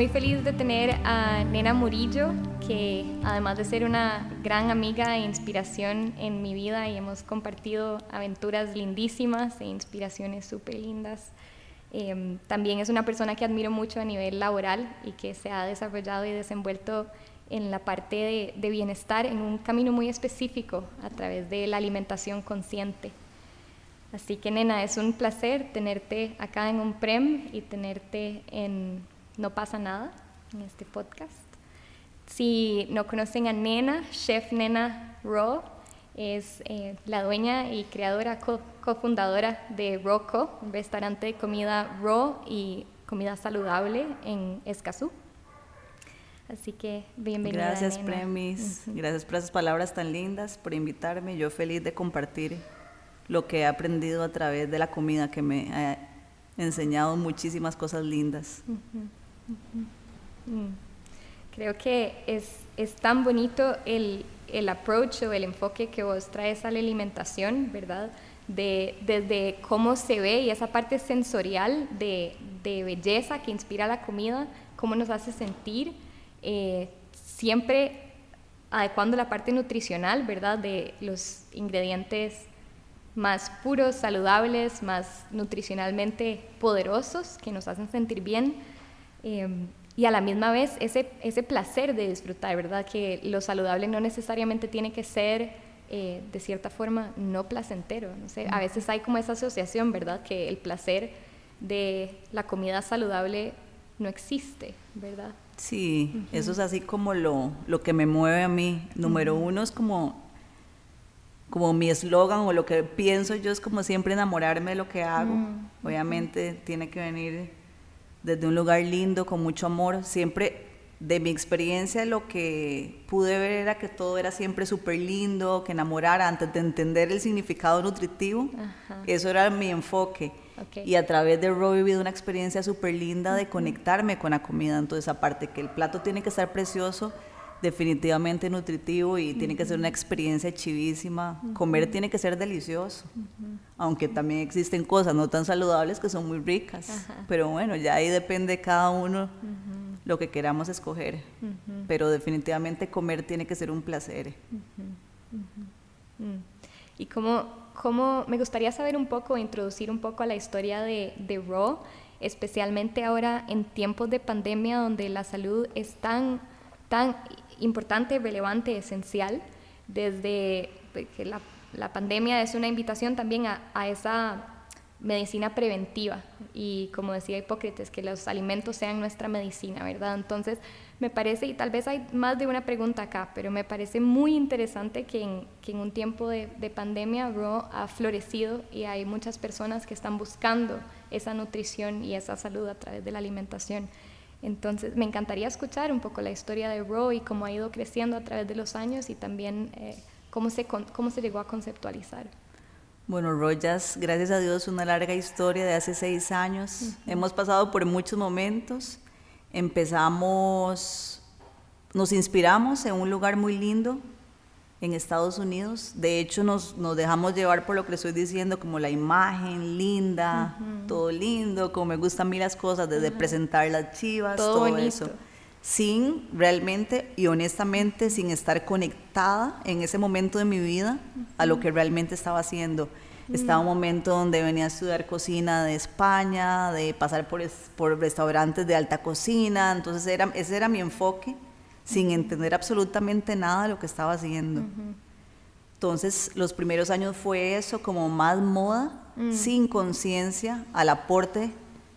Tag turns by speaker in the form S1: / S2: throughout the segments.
S1: Muy feliz de tener a Nena Murillo, que además de ser una gran amiga e inspiración en mi vida y hemos compartido aventuras lindísimas e inspiraciones súper lindas, em, también es una persona que admiro mucho a nivel laboral y que se ha desarrollado y desenvuelto en la parte de, de bienestar en un camino muy específico a través de la alimentación consciente. Así que nena, es un placer tenerte acá en un prem y tenerte en No pasa nada, en este podcast. Si no conocen a Nena, Chef Nena Raw, es eh, la dueña y creadora, cofundadora de Rocco, un restaurante de comida raw y comida saludable en Escazú. Así que bienvenida.
S2: Gracias, Premis. Gracias por esas palabras tan lindas, por invitarme. Yo feliz de compartir lo que he aprendido a través de la comida, que me ha enseñado muchísimas cosas lindas.
S1: Creo que es, es tan bonito el, el, approach o el enfoque que vos traes a la alimentación, ¿verdad? De, desde cómo se ve y esa parte sensorial de, de belleza que inspira la comida, cómo nos hace sentir, eh, siempre adecuando la parte nutricional, ¿verdad? De los ingredientes más puros, saludables, más nutricionalmente poderosos, que nos hacen sentir bien. Em, y a la misma vez ese, ese placer de disfrutar, ¿verdad? Que lo saludable no necesariamente tiene que ser, eh, de cierta forma, no placentero. No sé, a veces hay como esa asociación, ¿verdad? Que el placer de la comida saludable no existe, ¿verdad?
S2: Sí, eso es así como lo, lo, que me mueve a mí. Número uno es como como mi eslogan o lo que pienso yo es como siempre enamorarme de lo que hago. Mm. Obviamente tiene que venir desde un lugar lindo, con mucho amor. Siempre de mi experiencia lo que pude ver era que todo era siempre súper lindo, que enamorara antes de entender el significado nutritivo. Eso era mi enfoque. Y a través de Raw he vivido una experiencia súper linda de conectarme con la comida. Entonces, aparte que el plato tiene que estar precioso, definitivamente nutritivo y tiene que ser una experiencia chivísima. Comer tiene que ser delicioso, aunque también existen cosas no tan saludables que son muy ricas. Pero bueno, ya ahí depende cada uno lo que queramos escoger. Pero definitivamente comer tiene que ser un placer.
S1: Mm. Y como, como me gustaría saber un poco, introducir un poco a la historia de, de Raw, especialmente ahora en tiempos de pandemia donde la salud es tan tan importante, relevante, esencial, desde que la, pandemia es una invitación también a, esa medicina preventiva y como decía Hipócrates, que los alimentos sean nuestra medicina, ¿verdad? Entonces, me parece, y tal vez hay más de una pregunta acá, pero me parece muy interesante que en, que en un tiempo de, de pandemia Raw ha florecido y hay muchas personas que están buscando esa nutrición y esa salud a través de la alimentación. Entonces, me encantaría escuchar un poco la historia de Raw y cómo ha ido creciendo a través de los años y también eh, cómo, se, cómo se llegó a conceptualizar.
S2: Bueno, Royas, gracias a Dios, una larga historia de hace seis años. Hemos pasado por muchos momentos. Empezamos, nos inspiramos en un lugar muy lindo, en Estados Unidos. De hecho, nos, nos, dejamos llevar por lo que le estoy diciendo, como la imagen linda, todo lindo, como me gustan a mí las cosas, desde presentar las chivas, todo, eso. Sin realmente y honestamente, sin estar conectada en ese momento de mi vida a lo que realmente estaba haciendo. Estaba un momento donde venía a estudiar cocina de España, de pasar por, por restaurantes de alta cocina, entonces era, ese era mi enfoque sin entender absolutamente nada de lo que estaba haciendo. Entonces, los primeros años fue eso, como más moda, mm. sin conciencia al aporte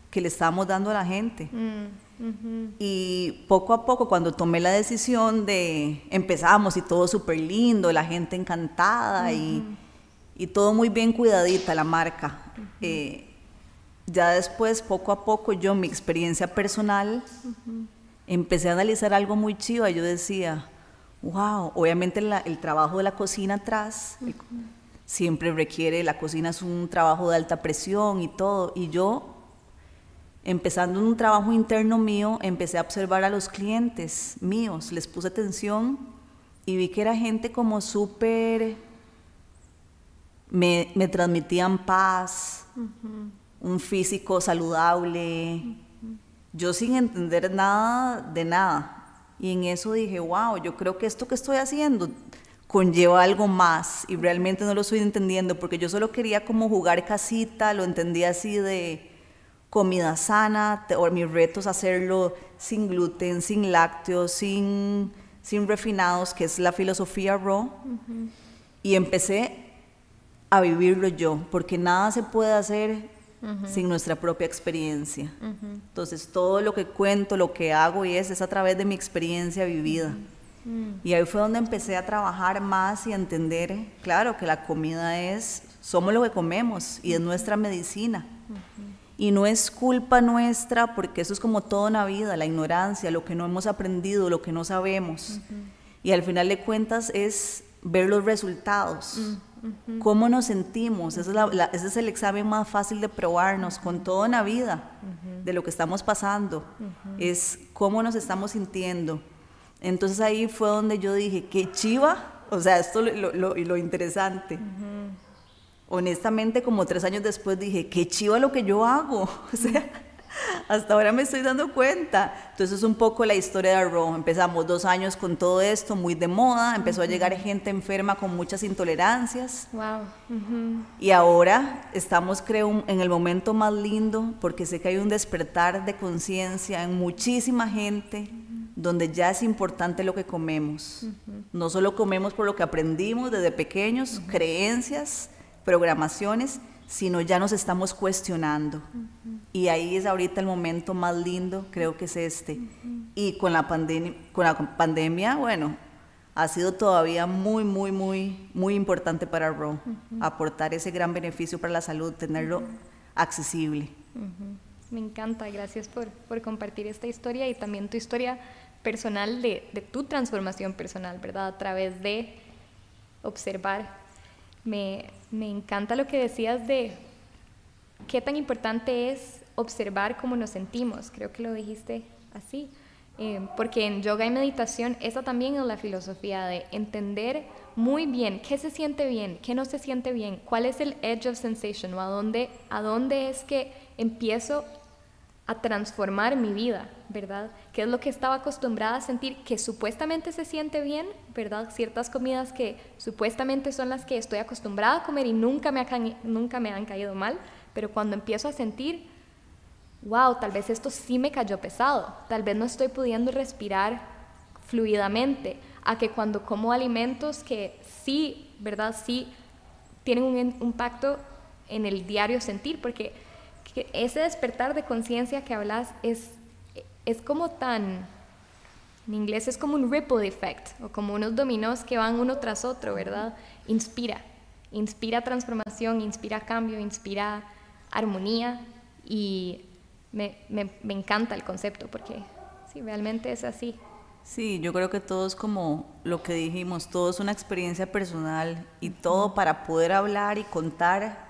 S2: que le estábamos dando a la gente. Mm, y poco a poco, cuando tomé la decisión de empezamos y todo súper lindo, la gente encantada y, y, todo muy bien cuidadita, la marca. Eh, ya después, poco a poco, yo, mi experiencia personal, empecé a analizar algo muy chido yo decía, wow, obviamente el trabajo de la cocina atrás siempre requiere, la cocina es un trabajo de alta presión y todo, y yo, empezando un trabajo interno mío, empecé a observar a los clientes míos, les puse atención y vi que era gente como súper, me, me, transmitían paz, un físico saludable, yo sin entender nada de nada. Y en eso dije, wow, yo creo que esto que estoy haciendo conlleva algo más y realmente no lo estoy entendiendo porque yo solo quería como jugar casita, lo entendía así de comida sana, o mis retos hacerlo sin gluten, sin lácteos, sin, sin refinados, que es la filosofía raw. Y empecé a vivirlo yo, porque nada se puede hacer sin nuestra propia experiencia. Entonces, todo lo que cuento, lo que hago y es, es a través de mi experiencia vivida. Y ahí fue donde empecé a trabajar más y a entender, claro, que la comida es, somos lo que comemos y es nuestra medicina. Y no es culpa nuestra, porque eso es como toda una vida, la ignorancia, lo que no hemos aprendido, lo que no sabemos. Y al final de cuentas es ver los resultados, cómo nos sentimos. Ese es, el examen más fácil de probarnos con toda una vida de lo que estamos pasando. Es cómo nos estamos sintiendo. Entonces ahí fue donde yo dije, qué chiva, o sea, esto lo, lo, lo interesante honestamente como tres años después dije, qué chiva lo que yo hago. O sea, hasta ahora me estoy dando cuenta. Entonces es un poco la historia de Arrow. Empezamos dos años con todo esto, muy de moda. Empezó a llegar gente enferma con muchas intolerancias.
S1: Wow.
S2: Y ahora estamos, creo, en el momento más lindo porque sé que hay un despertar de conciencia en muchísima gente donde ya es importante lo que comemos. No solo comemos por lo que aprendimos desde pequeños, creencias, programaciones, sino ya nos estamos cuestionando. Y ahí es ahorita el momento más lindo, creo que es este. Y con la, con la pandemia, bueno, ha sido todavía muy, muy, muy, muy importante para Raw, aportar ese gran beneficio para la salud, tenerlo accesible.
S1: Me encanta, gracias por, por, compartir esta historia y también tu historia personal de, de tu transformación personal, ¿verdad? A través de observar me, encanta lo que decías de qué tan importante es observar cómo nos sentimos. Creo que lo dijiste así. Eh, porque en yoga y meditación esa también es la filosofía de entender muy bien qué se siente bien, qué no se siente bien, cuál es el edge of sensation o a dónde, a dónde es que empiezo a transformar mi vida, ¿verdad? ¿Qué es lo que estaba acostumbrada a sentir que supuestamente se siente bien, ¿verdad? Ciertas comidas que supuestamente son las que estoy acostumbrada a comer y nunca me, nunca me han caído mal, pero cuando empiezo a sentir, wow, tal vez esto sí me cayó pesado, tal vez no estoy pudiendo respirar fluidamente, a que cuando como alimentos que sí, ¿verdad? Sí tienen un impacto en el diario sentir, porque que ese despertar de conciencia que hablas es, es como tan, en inglés es como un ripple effect, o como unos dominós que van uno tras otro, ¿verdad? Inspira, inspira transformación, inspira cambio, inspira armonía y me, me, me encanta el concepto porque sí, realmente es así.
S2: Sí, yo creo que todo es como lo que dijimos, todo es una experiencia personal y todo para poder hablar y contar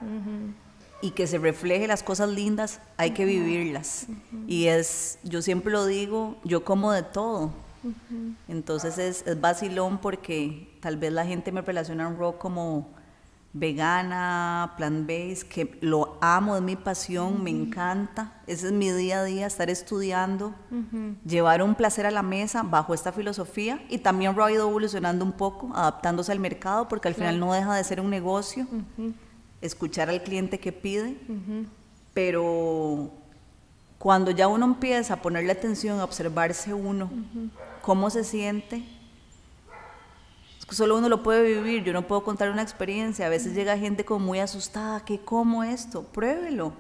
S2: y que se refleje las cosas lindas, hay que vivirlas. Y es, yo siempre lo digo, yo como de todo. Entonces es, es vacilón porque tal vez la gente me relaciona un rock como vegana, plant-based, que lo amo, es mi pasión, me encanta. Ese es mi día a día, estar estudiando, llevar un placer a la mesa bajo esta filosofía y también lo ha ido evolucionando un poco, adaptándose al mercado, porque al final no deja de ser un negocio escuchar al cliente que pide, pero cuando ya uno empieza a ponerle atención, a observarse uno, cómo se siente, solo uno lo puede vivir, yo no puedo contar una experiencia, a veces llega gente como muy asustada, ¿qué como esto? Pruébelo.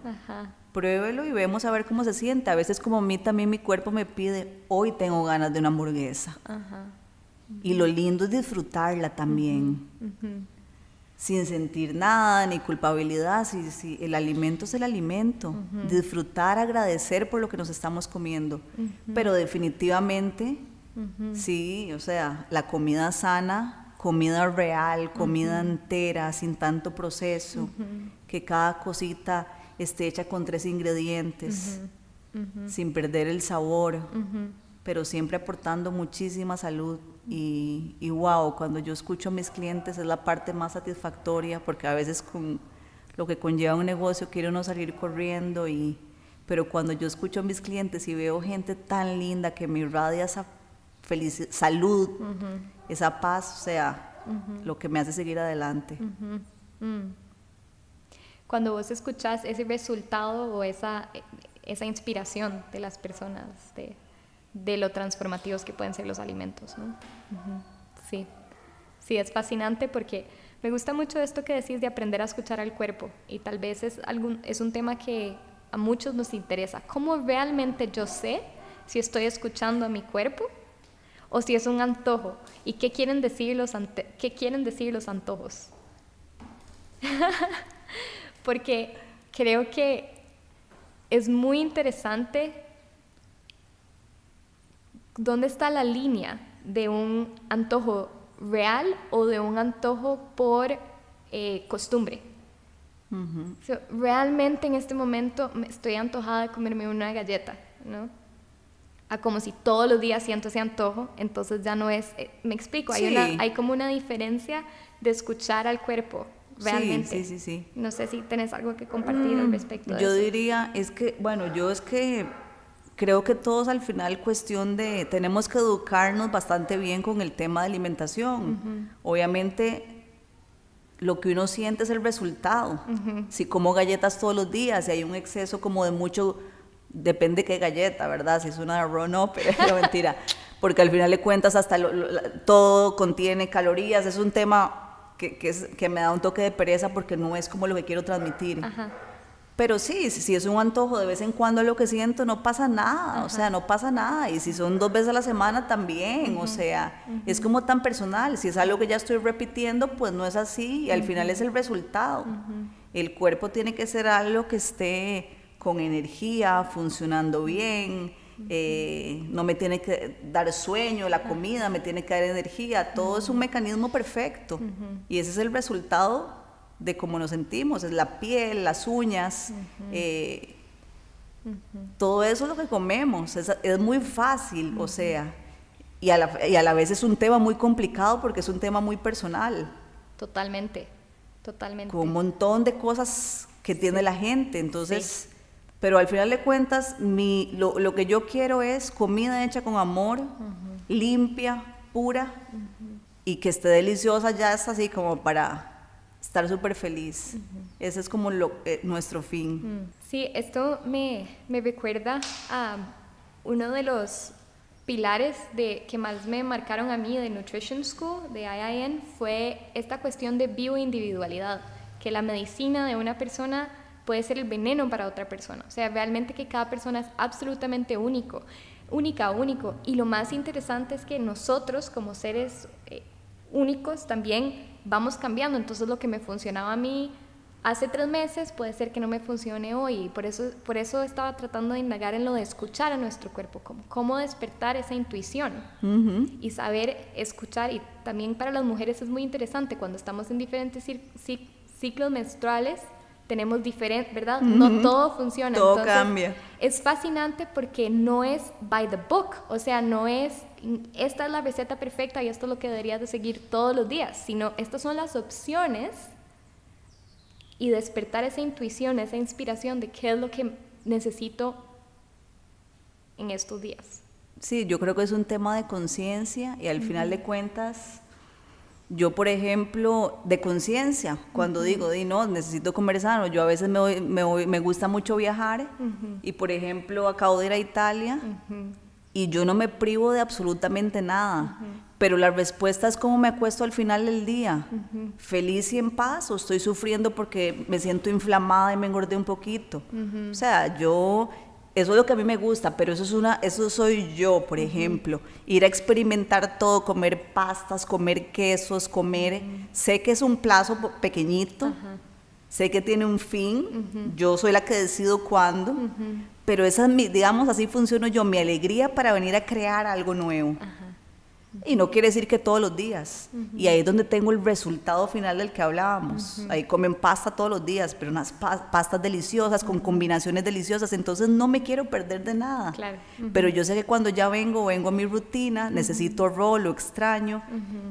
S2: Pruébelo y vemos a ver cómo se siente. A veces como a mí también mi cuerpo me pide, hoy tengo ganas de una hamburguesa. Y lo lindo es disfrutarla también sin sentir nada, ni culpabilidad, si, si el alimento es el alimento, disfrutar, agradecer por lo que nos estamos comiendo, pero definitivamente, sí, o sea, la comida sana, comida real, comida entera, sin tanto proceso, que cada cosita esté hecha con tres ingredientes, sin perder el sabor, pero siempre aportando muchísima salud y, wow, cuando yo escucho a mis clientes es la parte más satisfactoria porque a veces con lo que conlleva un negocio, quiere uno salir corriendo y pero cuando yo escucho a mis clientes y veo gente tan linda que me irradia esa felicidad, salud, esa paz, o sea, lo que me hace seguir adelante.
S1: Mm. Cuando vos escuchás ese resultado o esa, esa inspiración de las personas, de, de lo transformativos que pueden ser los alimentos, ¿no? Sí, sí, es fascinante porque me gusta mucho esto que decís de aprender a escuchar al cuerpo y tal vez es, algún, es un tema que a muchos nos interesa. ¿Cómo realmente yo sé si estoy escuchando a mi cuerpo o si es un antojo? ¿Y qué quieren decir los, qué quieren decir los antojos? Porque creo que es muy interesante dónde está la línea de un antojo real o de un antojo por eh, costumbre realmente en este momento me estoy antojada de comerme una galleta, ¿no? A como si todos los días siento ese antojo, entonces ya no es, eh, me explico, hay, una, hay como una diferencia de escuchar al cuerpo, realmente.
S2: Sí, sí, sí.
S1: No sé si tenés algo que compartir al mm, respecto de
S2: yo
S1: eso.
S2: Yo diría, es que, bueno, yo es que creo que todos al final cuestión de, tenemos que educarnos bastante bien con el tema de alimentación. Obviamente lo que uno siente es el resultado. Si como galletas todos los días, si hay un exceso como de mucho, depende qué galleta, ¿verdad? Si es una de no, pero mentira. Porque al final de cuentas hasta todo contiene calorías, es un tema que, que, me da un toque de pereza porque no es como lo que quiero transmitir. Ajá. Pero sí, si es un antojo de vez en cuando lo que siento, no pasa nada, o sea, no pasa nada. Y si son dos veces a la semana también, o sea, es como tan personal. Si es algo que ya estoy repitiendo, pues no es así y al final es el resultado. El cuerpo tiene que ser algo que esté con energía, funcionando bien, eh, no me tiene que dar sueño, la comida me tiene que dar energía, todo es un mecanismo perfecto. Y ese es el resultado de cómo nos sentimos, es la piel, las uñas, eh, todo eso es lo que comemos, es, muy fácil, o sea, y a, la, y a, la, vez es un tema muy complicado porque es un tema muy personal.
S1: Totalmente, totalmente.
S2: Con un montón de cosas que tiene la gente, entonces, pero al final de cuentas, mi, lo, lo, que yo quiero es comida hecha con amor, limpia, pura, y que esté deliciosa, ya es así como para estar súper feliz. Ese es como lo, eh, nuestro fin.
S1: Sí, esto me, me, recuerda a uno de los pilares de, que más me marcaron a mí de Nutrition School, de IIN, fue esta cuestión de bioindividualidad, que la medicina de una persona puede ser el veneno para otra persona. O sea, realmente que cada persona es absolutamente único, única, único. Y lo más interesante es que nosotros como seres eh, únicos también vamos cambiando, entonces lo que me funcionaba a mí hace tres meses puede ser que no me funcione hoy. Por eso, por eso estaba tratando de indagar en lo de escuchar a nuestro cuerpo, cómo, cómo despertar esa intuición y saber escuchar. Y también para las mujeres es muy interesante cuando estamos en diferentes ciclos menstruales. Tenemos diferentes, ¿verdad? No todo funciona.
S2: Todo cambia.
S1: Es fascinante porque no es by the book, o sea, no es esta es la receta perfecta y esto es lo que deberías de seguir todos los días, sino estas son las opciones y despertar esa intuición, esa inspiración de qué es lo que necesito en estos días.
S2: Sí, yo creo que es un tema de conciencia y al final de cuentas, yo por ejemplo, de conciencia, cuando digo, di, no, necesito comer sano, yo a veces me, me, me gusta mucho viajar y por ejemplo acabo de ir a Italia y yo no me privo de absolutamente nada. Pero la respuesta es cómo me acuesto al final del día. ¿Feliz y en paz o estoy sufriendo porque me siento inflamada y me engordé un poquito? O sea, yo, eso es lo que a mí me gusta, pero eso, es una, eso soy yo, por ejemplo. Ir a experimentar todo, comer pastas, comer quesos, comer... Sé que es un plazo pequeñito, sé que tiene un fin, yo soy la que decido cuándo, pero esa, digamos, así funciono yo, mi alegría para venir a crear algo nuevo. Y no quiere decir que todos los días. Y ahí es donde tengo el resultado final del que hablábamos. Ahí comen pasta todos los días, pero unas pastas deliciosas, con combinaciones deliciosas. Entonces no me quiero perder de nada. Pero yo sé que cuando ya vengo, vengo a mi rutina, necesito rol, lo extraño,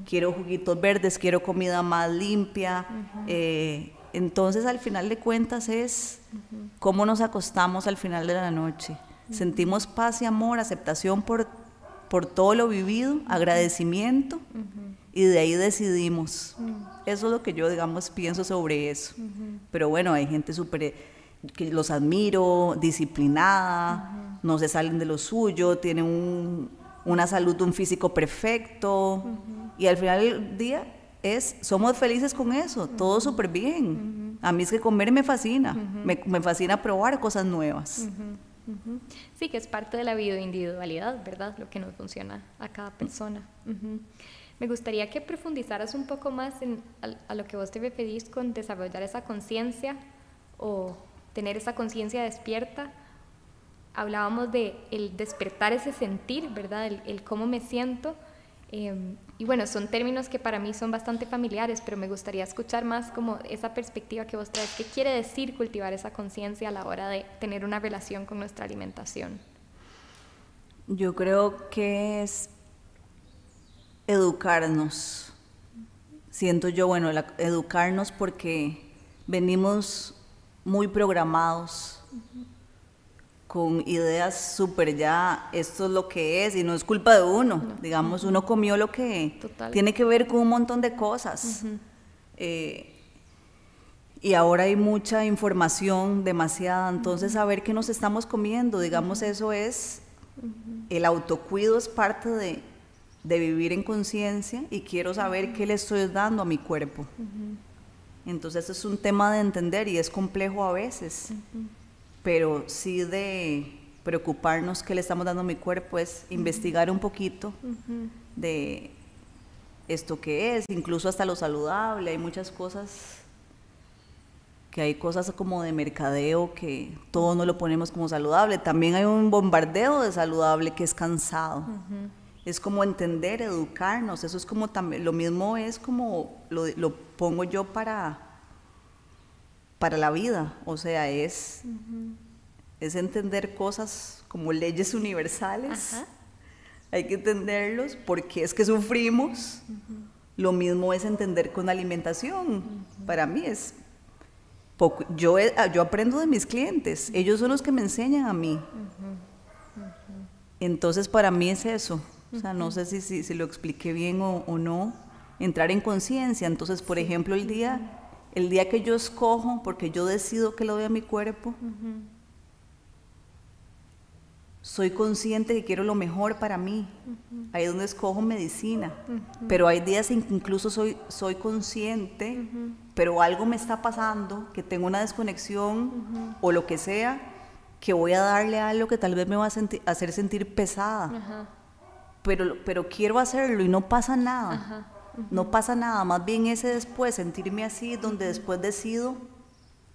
S2: quiero juguitos verdes, quiero comida más limpia. Eh, Entonces, al final de cuentas, es cómo nos acostamos al final de la noche. Sentimos paz y amor, aceptación por, por todo lo vivido, agradecimiento, y de ahí decidimos. Eso es lo que yo, digamos, pienso sobre eso. Pero bueno, hay gente súper que los admiro, disciplinada, no se salen de lo suyo, tienen una salud, un físico perfecto, y al final del día es, somos felices con eso, todo súper bien. A mí es que comer me fascina, me, me, fascina probar cosas nuevas.
S1: Sí, que es parte de la bioindividualidad, ¿verdad? Lo que nos funciona a cada persona. Me gustaría que profundizaras un poco más en, a, lo que vos te referís con desarrollar esa conciencia o tener esa conciencia despierta. Hablábamos de el despertar ese sentir, ¿verdad? El, cómo me siento. Em, y bueno, son términos que para mí son bastante familiares, pero me gustaría escuchar más como esa perspectiva que vos traes. ¿Qué quiere decir cultivar esa conciencia a la hora de tener una relación con nuestra alimentación?
S2: Yo creo que es educarnos. Siento yo, bueno, educarnos porque venimos muy programados con ideas súper ya, esto es lo que es y no es culpa de uno, digamos, uno comió lo que tiene que ver con un montón de cosas. Eh, y ahora hay mucha información, demasiada, entonces saber qué nos estamos comiendo, digamos, eso es, el autocuido es parte de, de vivir en conciencia y quiero saber qué le estoy dando a mi cuerpo. Entonces es un tema de entender y es complejo a veces pero sí de preocuparnos qué le estamos dando a mi cuerpo, es investigar un poquito de esto que es, incluso hasta lo saludable, hay muchas cosas que hay cosas como de mercadeo que todo no lo ponemos como saludable. También hay un bombardeo de saludable que es cansado. Es como entender, educarnos. Eso es como también, lo mismo es como, lo, lo pongo yo para para la vida, o sea, es, es entender cosas como leyes universales, hay que entenderlos, porque es que sufrimos, lo mismo es entender con alimentación, para mí es poco, yo, yo aprendo de mis clientes, ellos son los que me enseñan a mí, entonces para mí es eso, o sea, no sé si, si, lo expliqué bien o, o no, entrar en conciencia, entonces, por ejemplo, el día el día que yo escojo, porque yo decido que lo doy a mi cuerpo, soy consciente que quiero lo mejor para mí. Ahí es donde escojo medicina. Pero hay días en que incluso soy, soy consciente, pero algo me está pasando, que tengo una desconexión o lo que sea, que voy a darle algo que tal vez me va a hacer sentir pesada. Pero, pero quiero hacerlo y no pasa nada. No pasa nada, más bien ese después, sentirme así, donde después decido,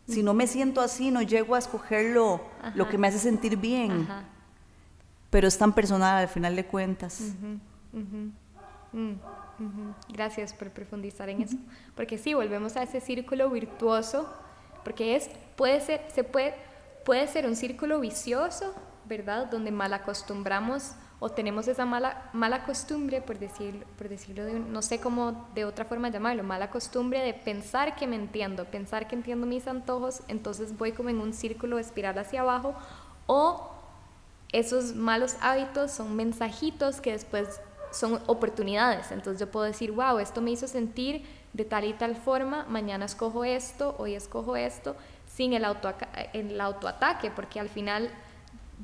S2: si no me siento así, no llego a escoger lo, que me hace sentir bien. Pero es tan personal al final de cuentas.
S1: Gracias por profundizar en eso. Porque sí, volvemos a ese círculo virtuoso, porque es, puede ser, se puede, puede ser un círculo vicioso, ¿verdad? Donde mal acostumbramos o tenemos esa mala, mala costumbre, por, decir, por decirlo, de, no sé cómo de otra forma llamarlo, mala costumbre de pensar que me entiendo, pensar que entiendo mis antojos, entonces voy como en un círculo de espiral hacia abajo, o esos malos hábitos son mensajitos que después son oportunidades, entonces yo puedo decir, wow, esto me hizo sentir de tal y tal forma, mañana escojo esto, hoy escojo esto, sin el, auto, el autoataque, porque al final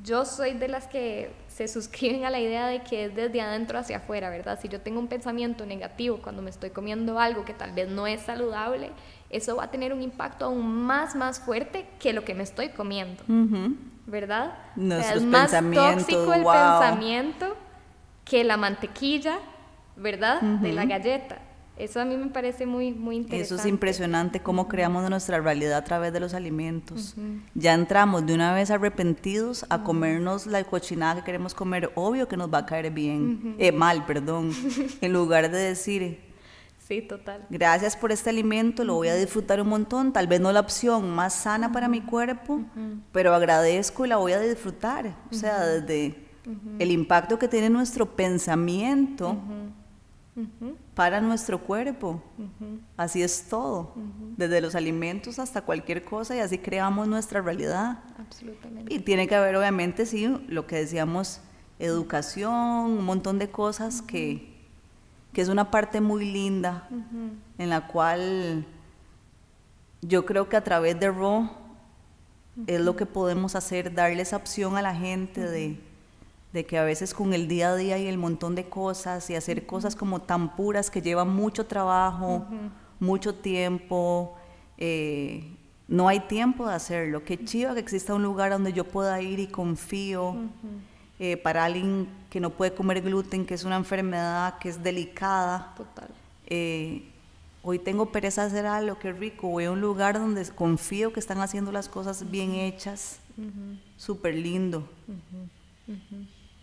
S1: yo soy de las que se suscriben a la idea de que es desde adentro hacia afuera, ¿verdad? Si yo tengo un pensamiento negativo cuando me estoy comiendo algo que tal vez no es saludable, eso va a tener un impacto aún más, más fuerte que lo que me estoy comiendo, ¿verdad?
S2: es más tóxico
S1: el pensamiento que la mantequilla, ¿verdad? De la galleta. Eso a mí me parece muy, muy interesante.
S2: Eso es impresionante, cómo creamos nuestra realidad a través de los alimentos. Ya entramos de una vez arrepentidos a comernos la cochinada que queremos comer. Obvio que nos va a caer bien, eh, mal, perdón, en lugar de decir,
S1: Sí, total.
S2: Gracias por este alimento, lo voy a disfrutar un montón. Tal vez no la opción más sana para mi cuerpo, pero agradezco y la voy a disfrutar. O sea, desde el impacto que tiene nuestro pensamiento para nuestro cuerpo. Así es todo, desde los alimentos hasta cualquier cosa y así creamos nuestra realidad.
S1: Absolutamente.
S2: Y tiene que haber, obviamente, sí, lo que decíamos, educación, un montón de cosas que, que es una parte muy linda en la cual yo creo que a través de Raw es lo que podemos hacer, darle esa opción a la gente de de que a veces con el día a día y el montón de cosas y hacer cosas como tan puras que llevan mucho trabajo, mucho tiempo, eh, no hay tiempo de hacerlo. Qué chiva que exista un lugar donde yo pueda ir y confío. Eh, para alguien que no puede comer gluten, que es una enfermedad que es delicada.
S1: Total.
S2: Eh, hoy tengo pereza de hacer algo, qué rico. Voy a un lugar donde confío que están haciendo las cosas bien hechas. Súper lindo.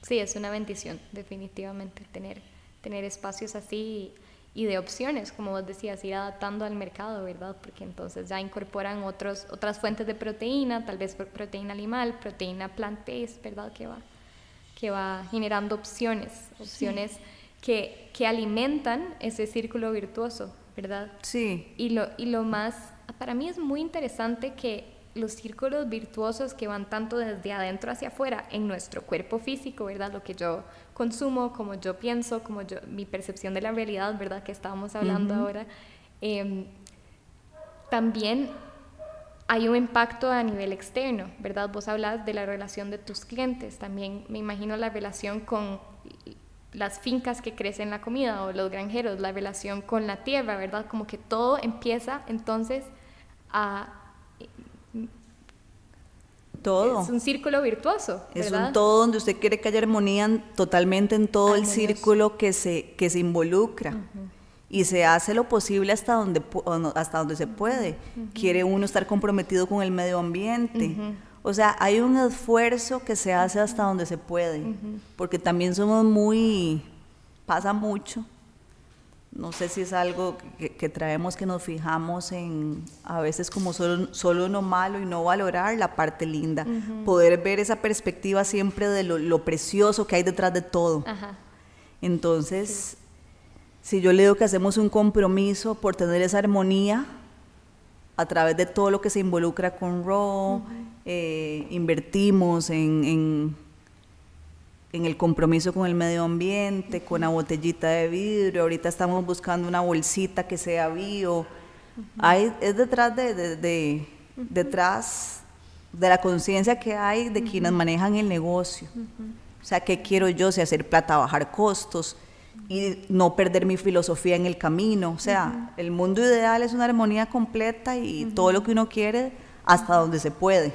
S1: Sí, es una bendición, definitivamente, tener, tener espacios así y, de opciones, como vos decías, ir adaptando al mercado, ¿verdad? Porque entonces ya incorporan otros, otras fuentes de proteína, tal vez proteína animal, proteína plant-based, ¿verdad? Que va, que va generando opciones, opciones que, que alimentan ese círculo virtuoso, ¿verdad?
S2: Sí.
S1: Y lo, y lo más, para mí es muy interesante que los círculos virtuosos que van tanto desde adentro hacia afuera en nuestro cuerpo físico, ¿verdad? Lo que yo consumo, como yo pienso, como yo, mi percepción de la realidad, ¿verdad? Que estábamos hablando ahora. Em, también hay un impacto a nivel externo, ¿verdad? Vos hablas de la relación de tus clientes, también me imagino la relación con las fincas que crecen la comida o los granjeros, la relación con la tierra, ¿verdad? Como que todo empieza entonces a
S2: todo.
S1: Es un círculo virtuoso.
S2: Es un todo donde usted quiere que haya armonía totalmente en todo el círculo que se, que se involucra. Y se hace lo posible hasta donde, hasta donde se puede. Quiere uno estar comprometido con el medio ambiente. O sea, hay un esfuerzo que se hace hasta donde se puede. Porque también somos muy. pasa mucho no sé si es algo que, traemos que nos fijamos en a veces como solo, solo lo malo y no valorar la parte linda, poder ver esa perspectiva siempre de lo, precioso que hay detrás de todo. Entonces, si yo le digo que hacemos un compromiso por tener esa armonía a través de todo lo que se involucra con Raw, eh, invertimos en en el compromiso con el medio ambiente, con la botellita de vidrio, ahorita estamos buscando una bolsita que sea bio. hay, es detrás de, detrás de la conciencia que hay de quienes manejan el negocio. O sea, ¿qué quiero yo? Si hacer plata, bajar costos y no perder mi filosofía en el camino. O sea, el mundo ideal es una armonía completa y todo lo que uno quiere hasta donde se puede.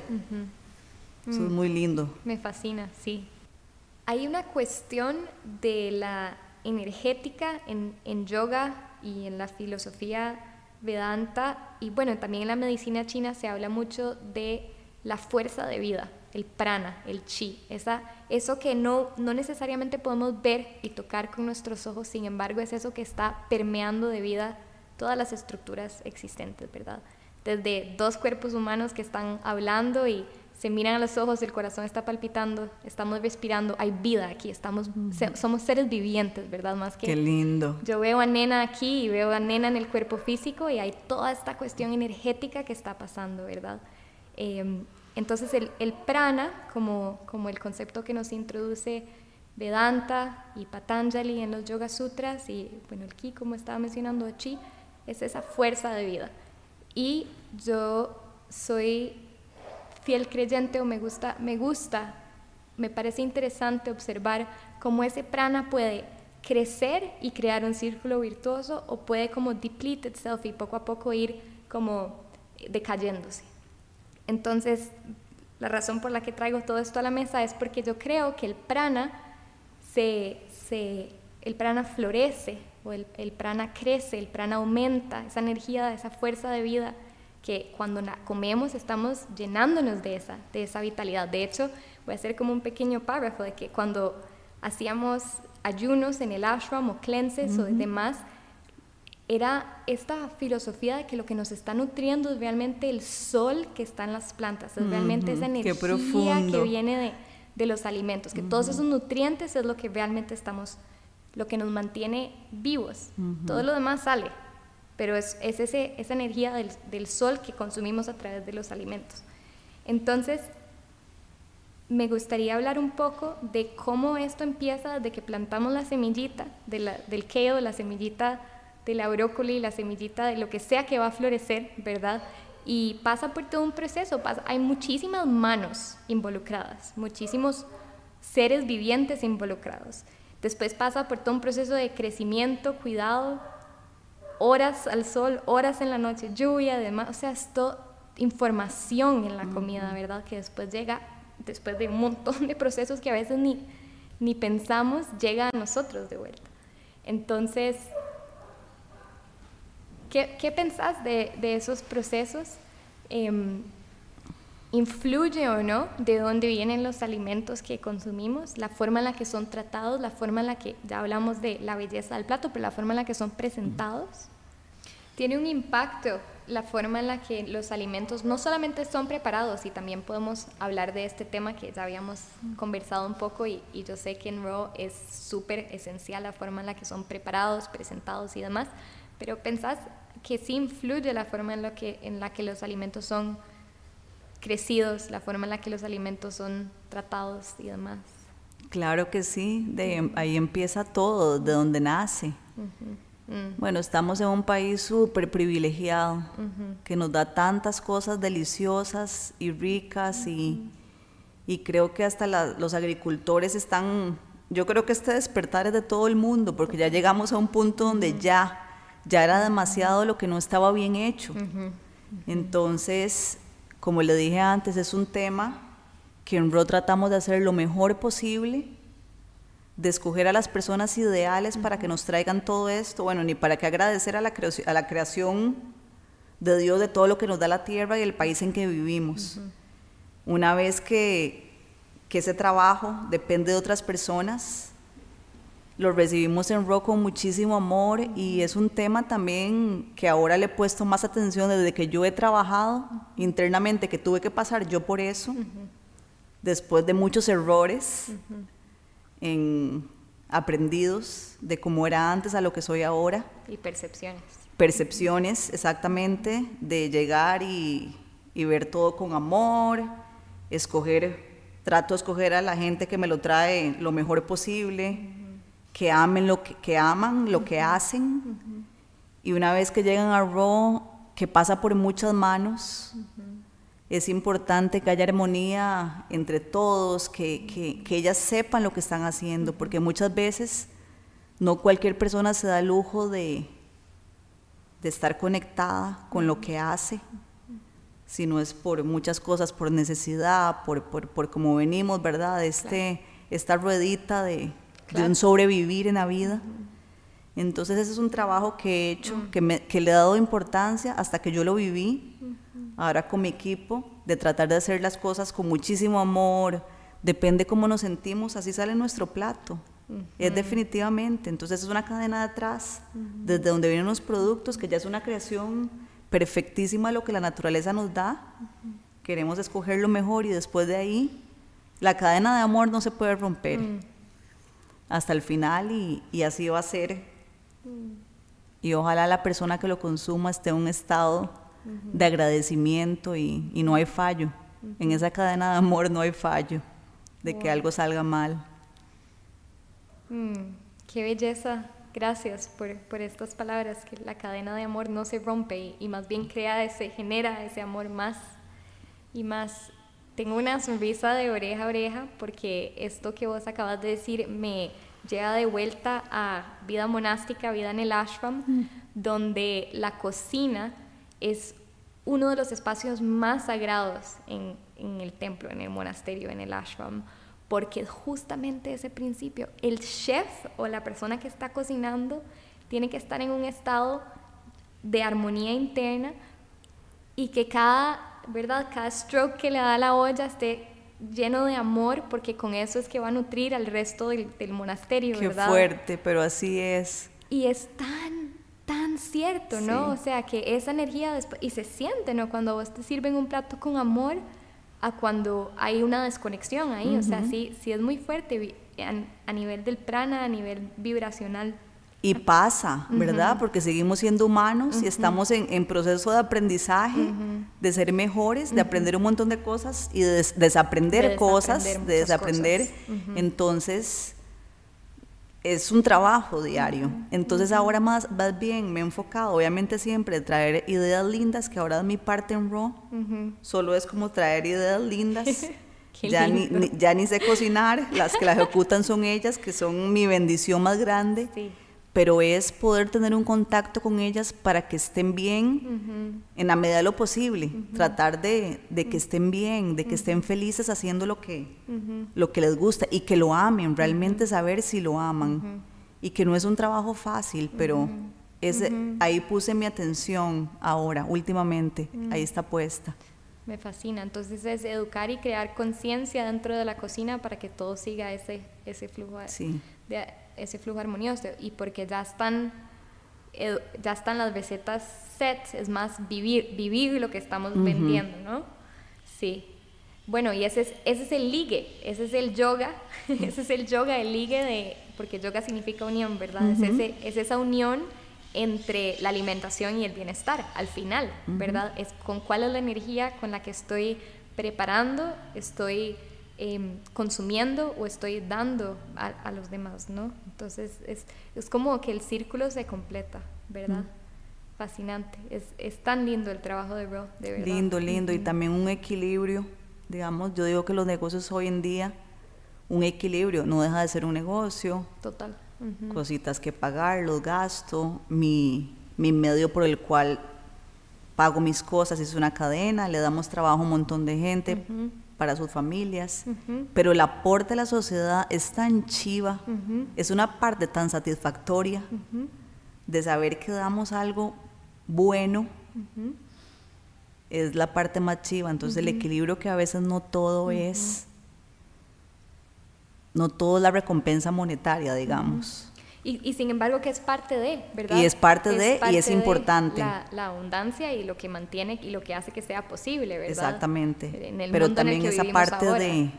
S2: Eso es muy lindo.
S1: Me fascina, sí. Hay una cuestión de la energética en, yoga y en la filosofía Vedanta y bueno, también en la medicina china se habla mucho de la fuerza de vida, el prana, el chi, esa, eso que no, no necesariamente podemos ver y tocar con nuestros ojos, sin embargo es eso que está permeando de vida todas las estructuras existentes, ¿verdad? Desde dos cuerpos humanos que están hablando y se miran a los ojos, el corazón está palpitando, estamos respirando, hay vida aquí, estamos, somos seres vivientes, ¿verdad? Más que...
S2: Qué lindo.
S1: Yo veo a nena aquí y veo a nena en el cuerpo físico y hay toda esta cuestión energética que está pasando, ¿verdad? Em, entonces el, el, prana, como, como el concepto que nos introduce Vedanta y Patanjali en los Yoga Sutras y bueno, el ki, como estaba mencionando, chi, es esa fuerza de vida. Y yo soy fiel creyente o me gusta, me gusta, me parece interesante observar cómo ese prana puede crecer y crear un círculo virtuoso o puede como deplete itself y poco a poco ir como decayéndose. Entonces, la razón por la que traigo todo esto a la mesa es porque yo creo que el prana se, se el prana florece o el, el prana crece, el prana aumenta, esa energía, esa fuerza de vida que cuando comemos estamos llenándonos de esa, de esa vitalidad. De hecho, voy a hacer como un pequeño párrafo de que cuando hacíamos ayunos en el ashram o cleanses o demás, era esta filosofía de que lo que nos está nutriendo es realmente el sol que está en las plantas, es realmente esa energía que viene de, de, los alimentos, que todos esos nutrientes es lo que realmente estamos lo que nos mantiene vivos. Todo lo demás sale, pero es, es ese, esa energía del, del, sol que consumimos a través de los alimentos. Entonces, me gustaría hablar un poco de cómo esto empieza desde que plantamos la semillita del kale, la semillita de la brócoli, la semillita de lo que sea que va a florecer, ¿verdad? Y pasa por todo un proceso, pasa, hay muchísimas manos involucradas, muchísimos seres vivientes involucrados. Después pasa por todo un proceso de crecimiento, cuidado, horas al sol, horas en la noche, lluvia, además, o sea, es todo información en la comida, ¿verdad? Que después llega, después de un montón de procesos que a veces ni, ni pensamos, llega a nosotros de vuelta. Entonces, ¿qué, qué pensás de, de, esos procesos? Eh, ¿Influye o no de dónde vienen los alimentos que consumimos, la forma en la que son tratados, la forma en la que, ya hablamos de la belleza del plato, pero la forma en la que son presentados? Tiene un impacto la forma en la que los alimentos no solamente son preparados, y también podemos hablar de este tema que ya habíamos conversado un poco, y, y yo sé que en Raw es súper esencial la forma en la que son preparados, presentados y demás, pero pensás que sí influye la forma en, lo que, en la que los alimentos son crecidos, la forma en la que los alimentos son tratados y demás.
S2: Claro que sí, de ahí empieza todo, de donde nace. Uh -huh. mm. Bueno, estamos en un país súper privilegiado, uh -huh. que nos da tantas cosas deliciosas y ricas uh -huh. y, y, creo que hasta la, los agricultores están, yo creo que este despertar es de todo el mundo, porque ya llegamos a un punto donde ya, ya era demasiado lo que no estaba bien hecho. Entonces, como le dije antes, es un tema que en RO tratamos de hacer lo mejor posible, de escoger a las personas ideales para que nos traigan todo esto, bueno, ni para que agradecer a la, a la, creación de Dios de todo lo que nos da la tierra y el país en que vivimos. Uh -huh. Una vez que, que ese trabajo depende de otras personas, lo recibimos en RO con muchísimo amor y es un tema también que ahora le he puesto más atención desde que yo he trabajado internamente, que tuve que pasar yo por eso, uh -huh. después de muchos errores uh -huh. en aprendidos de cómo era antes a lo que soy ahora.
S1: Y percepciones.
S2: Percepciones, exactamente, de llegar y, y ver todo con amor, escoger, trato de escoger a la gente que me lo trae lo mejor posible que amen lo que, que aman lo uh -huh. que hacen uh -huh. y una vez que llegan a Raw que pasa por muchas manos uh -huh. es importante que haya armonía entre todos que, que, que, ellas sepan lo que están haciendo porque muchas veces no cualquier persona se da el lujo de, de estar conectada con lo que hace sino es por muchas cosas por necesidad por, por, por cómo venimos verdad este, claro. esta ruedita de claro. de un sobrevivir en la vida. Entonces ese es un trabajo que he hecho, que, me, que, le he dado importancia hasta que yo lo viví, ahora con mi equipo, de tratar de hacer las cosas con muchísimo amor, depende cómo nos sentimos, así sale nuestro plato. Es definitivamente, entonces es una cadena de atrás, desde donde vienen los productos, que ya es una creación perfectísima lo que la naturaleza nos da, queremos escoger lo mejor y después de ahí, la cadena de amor no se puede romper hasta el final y, y así va a ser. Mm. Y ojalá la persona que lo consuma esté en un estado uh -huh. de agradecimiento y, y, no hay fallo. Uh -huh. En esa cadena de amor no hay fallo de wow. que algo salga mal.
S1: Mm, qué belleza. Gracias por, por, estas palabras, que la cadena de amor no se rompe y, y más bien crea ese, genera ese amor más y más tengo una sonrisa de oreja a oreja porque esto que vos acabas de decir me lleva de vuelta a vida monástica, vida en el ashram, mm. donde la cocina es uno de los espacios más sagrados en, en, el templo, en el monasterio, en el ashram, porque justamente ese principio, el chef o la persona que está cocinando tiene que estar en un estado de armonía interna y que cada ¿verdad? Cada stroke que le da la olla esté lleno de amor, porque con eso es que va a nutrir al resto del, del monasterio,
S2: Qué
S1: ¿verdad?
S2: fuerte, pero así es.
S1: Y es tan, tan cierto, ¿no? Sí. O sea, que esa energía después, y se siente, ¿no? Cuando vos te sirven un plato con amor, a cuando hay una desconexión ahí, uh -huh. o sea, sí, sí es muy fuerte. a, nivel del prana, a nivel vibracional.
S2: Y pasa, ¿verdad? Porque seguimos siendo humanos y estamos en, proceso de aprendizaje, de ser mejores, de aprender un montón de cosas y de desaprender cosas, de desaprender. Entonces, es un trabajo diario. Entonces ahora más, más bien me he enfocado, obviamente siempre, traer ideas lindas, que ahora es mi parte en Raw. Solo es como traer ideas lindas. ya, ni, ya ni sé cocinar, las que la ejecutan son ellas, que son mi bendición más grande. Sí pero es poder tener un contacto con ellas para que estén bien en la medida de lo posible, tratar de, que estén bien, de que estén felices haciendo lo que, lo que les gusta y que lo amen, realmente saber si lo aman. Y que no es un trabajo fácil, pero es, ahí puse mi atención ahora, últimamente, ahí está puesta.
S1: Me fascina, entonces es educar y crear conciencia dentro de la cocina para que todo siga ese, ese flujo sí. de ese flujo armonioso y porque ya están ya están las recetas sets, es más vivir, vivir lo que estamos vendiendo, ¿no? Sí. Bueno, y ese es, ese es el ligue, ese es el yoga, ese es el yoga, el ligue de, porque yoga significa unión, ¿verdad? es, ese, es esa unión entre la alimentación y el bienestar, al final, ¿verdad? Es con cuál es la energía con la que estoy preparando, estoy Em, consumiendo o estoy dando a, los demás, ¿no? Entonces es, es, como que el círculo se completa, ¿verdad? Fascinante. Es, es, tan lindo el trabajo de Bro, de verdad.
S2: Lindo, lindo. Y también un equilibrio, digamos, yo digo que los negocios hoy en día, un equilibrio, no deja de ser un negocio.
S1: Total.
S2: Cositas que pagar, los gastos, mi, mi medio por el cual pago mis cosas, es una cadena, le damos trabajo a un montón de gente para sus familias, pero el aporte a la sociedad es tan chiva, es una parte tan satisfactoria de saber que damos algo bueno, es la parte más chiva, entonces el equilibrio que a veces no todo es, no todo es la recompensa monetaria, digamos.
S1: Y, sin embargo que es parte de, ¿verdad?
S2: Y es parte de y es importante.
S1: La, abundancia y lo que mantiene y lo que hace que sea posible, ¿verdad?
S2: Exactamente. Pero también esa parte de,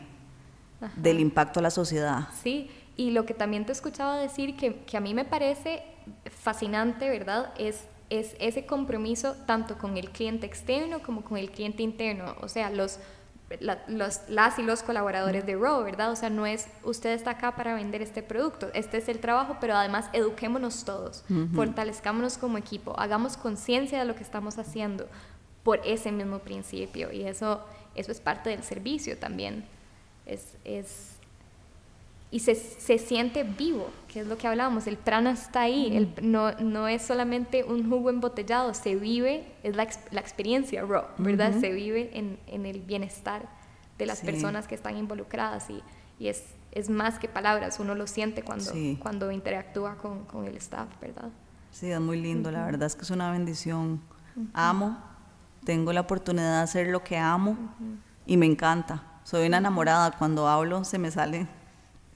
S2: del impacto a la sociedad.
S1: Sí, y lo que también te escuchaba decir que, que a mí me parece fascinante, ¿verdad? Es es ese compromiso tanto con el cliente externo como con el cliente interno. O sea, los, los, las y los colaboradores de Row, ¿verdad? O sea, no es usted está acá para vender este producto, este es el trabajo, pero además eduquémonos todos, fortalezcámonos como equipo, hagamos conciencia de lo que estamos haciendo por ese mismo principio y eso, eso es parte del servicio también. Es, es y se, se, siente vivo, que es lo que hablábamos, el prana está ahí, el, no, no, es solamente un jugo embotellado, se vive, es la, la experiencia raw, ¿verdad? Se vive en, en, el bienestar de las personas que están involucradas y, y, es, es más que palabras, uno lo siente cuando, cuando interactúa con, con, el staff, ¿verdad?
S2: Sí, es muy lindo, la verdad es que es una bendición. Amo, tengo la oportunidad de hacer lo que amo y me encanta. Soy una enamorada, cuando hablo se me sale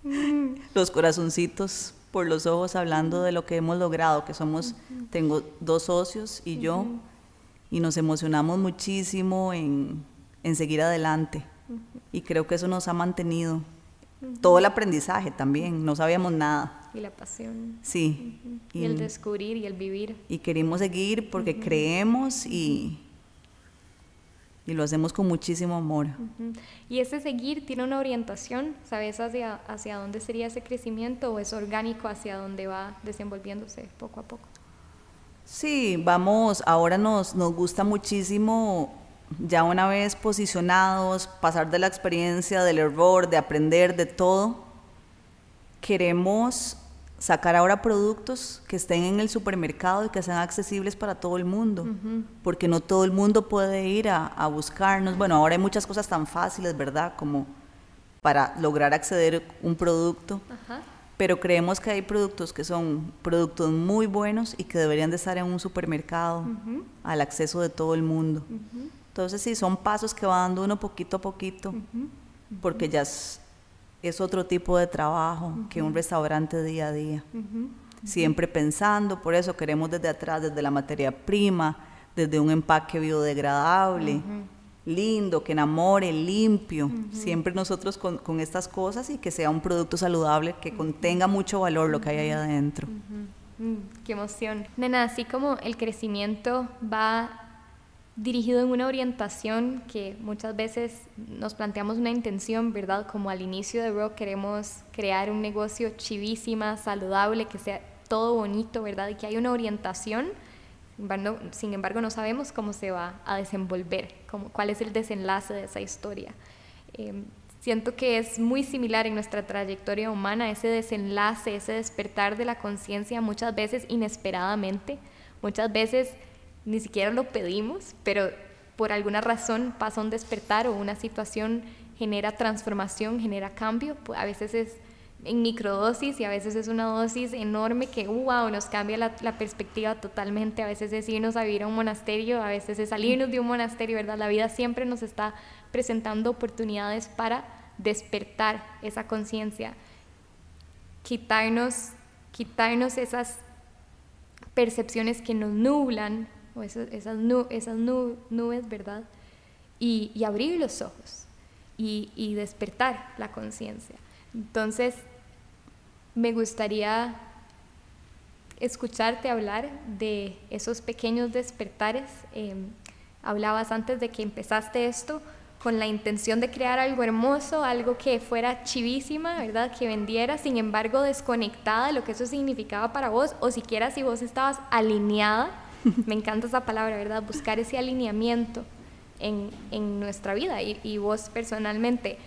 S2: los corazoncitos por los ojos hablando de lo que hemos logrado, que somos, tengo dos socios y yo, y nos emocionamos muchísimo en, seguir adelante. Y creo que eso nos ha mantenido. Todo el aprendizaje también, no sabíamos nada.
S1: Y la pasión.
S2: Sí.
S1: y, el descubrir y el vivir.
S2: Y queremos seguir porque creemos y, y lo hacemos con muchísimo amor.
S1: ¿Y ese seguir tiene una orientación? ¿Sabes hacia, hacia dónde sería ese crecimiento o es orgánico hacia dónde va desenvolviéndose poco a poco?
S2: Sí, vamos, ahora nos, nos gusta muchísimo, ya una vez posicionados, pasar de la experiencia, del error, de aprender, de todo. Queremos sacar ahora productos que estén en el supermercado y que sean accesibles para todo el mundo, porque no todo el mundo puede ir a, buscarnos. Bueno, ahora hay muchas cosas tan fáciles, ¿verdad? Como para lograr acceder a un producto, pero creemos que hay productos que son productos muy buenos y que deberían de estar en un supermercado al acceso de todo el mundo. Entonces sí, son pasos que va dando uno poquito a poquito, porque ya es otro tipo de trabajo que un restaurante día a día. Siempre pensando, por eso queremos desde atrás, desde la materia prima, desde un empaque biodegradable, lindo, que enamore, limpio. Siempre nosotros con, con, estas cosas y que sea un producto saludable, que contenga mucho valor lo que hay ahí adentro.
S1: Mm, qué emoción. Nena, así como el crecimiento va dirigido en una orientación que muchas veces nos planteamos una intención, ¿verdad? Como al inicio de Rock queremos crear un negocio chivísima, saludable, que sea todo bonito, ¿verdad? Y que hay una orientación sin embargo, no sabemos cómo se va a desenvolver, cómo, cuál es el desenlace de esa historia. Em, siento que es muy similar en nuestra trayectoria humana ese desenlace, ese despertar de la conciencia muchas veces inesperadamente, muchas veces ni siquiera lo pedimos, pero por alguna razón pasa un despertar o una situación genera transformación, genera cambio, a veces es en microdosis y a veces es una dosis enorme que, wow, nos cambia la, perspectiva totalmente. A veces es irnos a vivir a un monasterio, a veces es salirnos de un monasterio, ¿verdad? La vida siempre nos está presentando oportunidades para despertar esa conciencia, quitarnos, quitarnos esas percepciones que nos nublan, o esas, esas, nubes, ¿verdad? Y, abrir los ojos y, y despertar la conciencia. Entonces, me gustaría escucharte hablar de esos pequeños despertares. Em, hablabas antes de que empezaste esto con la intención de crear algo hermoso, algo que fuera chivísima, ¿verdad? Que vendiera, sin embargo, desconectada de lo que eso significaba para vos, o siquiera si vos estabas alineada, me encanta esa palabra, ¿verdad? Buscar ese alineamiento en, en nuestra vida y, y vos personalmente